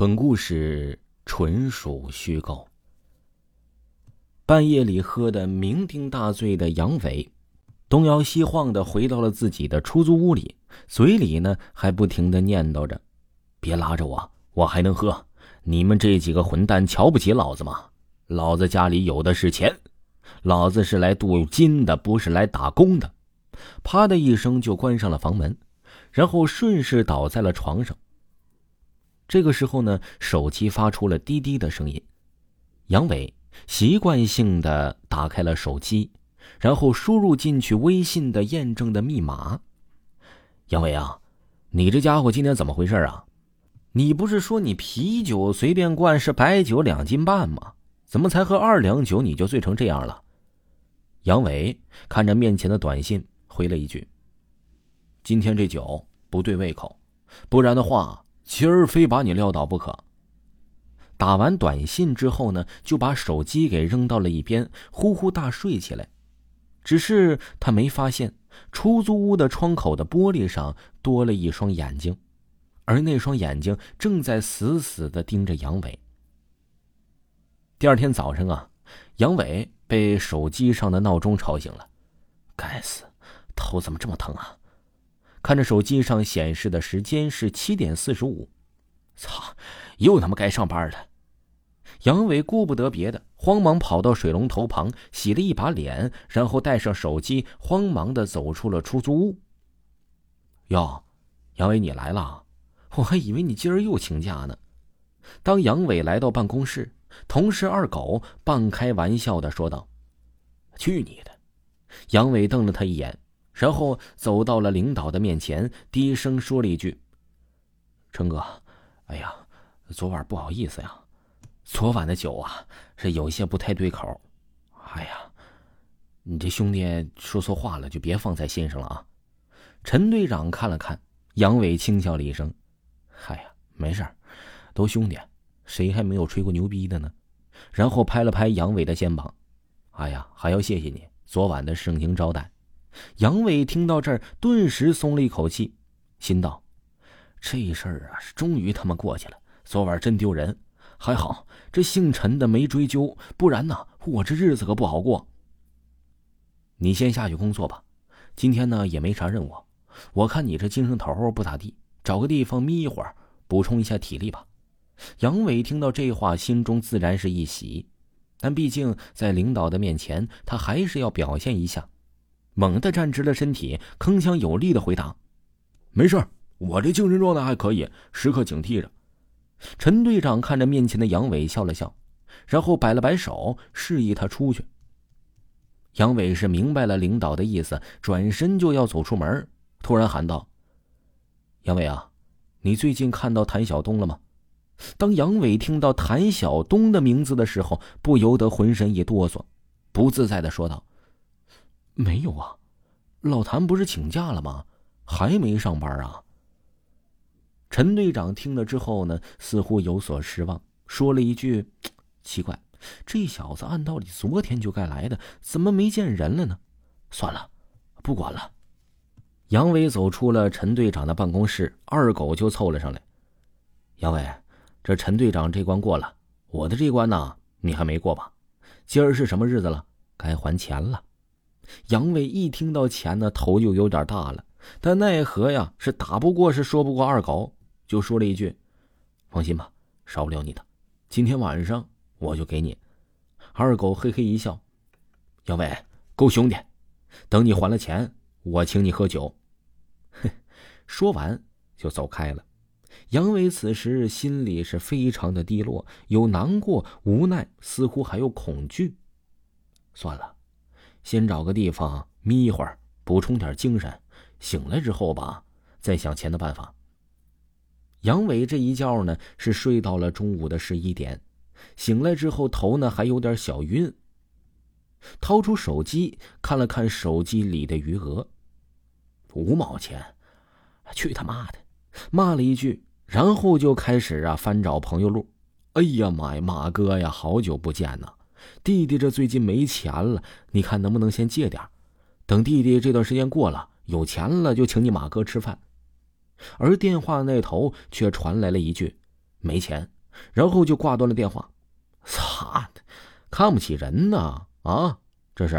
本故事纯属虚构。半夜里喝得酩酊大醉的杨伟，东摇西晃的回到了自己的出租屋里，嘴里呢还不停的念叨着：“别拉着我，我还能喝。你们这几个混蛋瞧不起老子吗？老子家里有的是钱，老子是来镀金的，不是来打工的。”啪的一声就关上了房门，然后顺势倒在了床上。这个时候呢，手机发出了滴滴的声音。杨伟习惯性的打开了手机，然后输入进去微信的验证的密码。杨伟啊，你这家伙今天怎么回事啊？你不是说你啤酒随便灌是白酒两斤半吗？怎么才喝二两酒你就醉成这样了？杨伟看着面前的短信，回了一句：“今天这酒不对胃口，不然的话。”今儿非把你撂倒不可。打完短信之后呢，就把手机给扔到了一边，呼呼大睡起来。只是他没发现，出租屋的窗口的玻璃上多了一双眼睛，而那双眼睛正在死死的盯着杨伟。第二天早上啊，杨伟被手机上的闹钟吵醒了。该死，头怎么这么疼啊？看着手机上显示的时间是七点四十五，操，又他妈该上班了。杨伟顾不得别的，慌忙跑到水龙头旁洗了一把脸，然后带上手机，慌忙的走出了出租屋。哟，杨伟，你来了，我还以为你今儿又请假呢。当杨伟来到办公室，同事二狗半开玩笑的说道：“去你的！”杨伟瞪了他一眼。然后走到了领导的面前，低声说了一句：“陈哥，哎呀，昨晚不好意思呀，昨晚的酒啊是有些不太对口。哎呀，你这兄弟说错话了，就别放在心上了啊。”陈队长看了看杨伟，轻笑了一声：“嗨呀，没事都兄弟，谁还没有吹过牛逼的呢？”然后拍了拍杨伟的肩膀：“哎呀，还要谢谢你昨晚的盛情招待。”杨伟听到这儿，顿时松了一口气，心道：“这事儿啊，是终于他妈过去了。昨晚真丢人，还好这姓陈的没追究，不然呢，我这日子可不好过。”你先下去工作吧，今天呢也没啥任务，我看你这精神头不咋地，找个地方眯一会儿，补充一下体力吧。杨伟听到这话，心中自然是一喜，但毕竟在领导的面前，他还是要表现一下。猛地站直了身体，铿锵有力的回答：“没事我这精神状态还可以，时刻警惕着。”陈队长看着面前的杨伟笑了笑，然后摆了摆手，示意他出去。杨伟是明白了领导的意思，转身就要走出门，突然喊道：“杨伟啊，你最近看到谭晓东了吗？”当杨伟听到谭晓东的名字的时候，不由得浑身一哆嗦，不自在的说道。没有啊，老谭不是请假了吗？还没上班啊？陈队长听了之后呢，似乎有所失望，说了一句：“奇怪，这小子按道理昨天就该来的，怎么没见人了呢？”算了，不管了。杨伟走出了陈队长的办公室，二狗就凑了上来：“杨伟，这陈队长这关过了，我的这关呢，你还没过吧？今儿是什么日子了？该还钱了。”杨伟一听到钱呢，头就有点大了，但奈何呀，是打不过，是说不过二狗，就说了一句：“放心吧，少不了你的，今天晚上我就给你。”二狗嘿嘿一笑：“杨伟够兄弟，等你还了钱，我请你喝酒。”哼，说完就走开了。杨伟此时心里是非常的低落，有难过、无奈，似乎还有恐惧。算了。先找个地方眯一会儿，补充点精神。醒来之后吧，再想钱的办法。杨伟这一觉呢是睡到了中午的十一点，醒来之后头呢还有点小晕。掏出手机看了看手机里的余额，五毛钱，去他妈的！骂了一句，然后就开始啊翻找朋友录。哎呀妈呀，马哥呀，好久不见呐！弟弟这最近没钱了，你看能不能先借点？等弟弟这段时间过了，有钱了就请你马哥吃饭。而电话那头却传来了一句：“没钱。”然后就挂断了电话。操的，看不起人呢！啊，这是。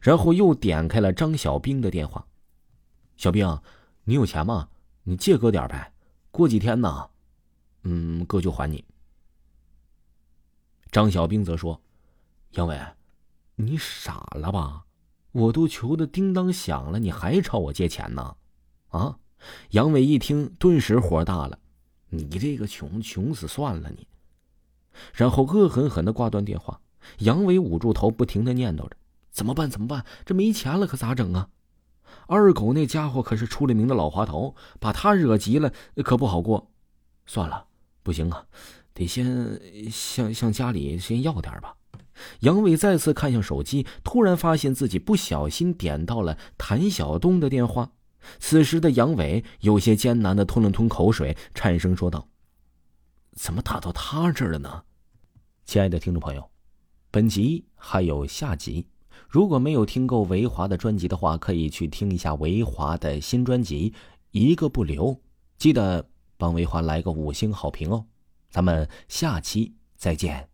然后又点开了张小兵的电话：“小兵，你有钱吗？你借哥点呗。过几天呢，嗯，哥就还你。”张小兵则说：“杨伟，你傻了吧？我都求的叮当响了，你还朝我借钱呢？啊？”杨伟一听，顿时火大了：“你这个穷，穷死算了你！”然后恶狠狠的挂断电话。杨伟捂住头，不停的念叨着：“怎么办？怎么办？这没钱了，可咋整啊？二狗那家伙可是出了名的老滑头，把他惹急了，可不好过。算了，不行啊，得先向向家里先要点吧。”杨伟再次看向手机，突然发现自己不小心点到了谭晓东的电话。此时的杨伟有些艰难的吞了吞口水，颤声说道：“怎么打到他这儿了呢？”亲爱的听众朋友，本集还有下集，如果没有听够维华的专辑的话，可以去听一下维华的新专辑《一个不留》，记得帮维华来个五星好评哦。咱们下期再见。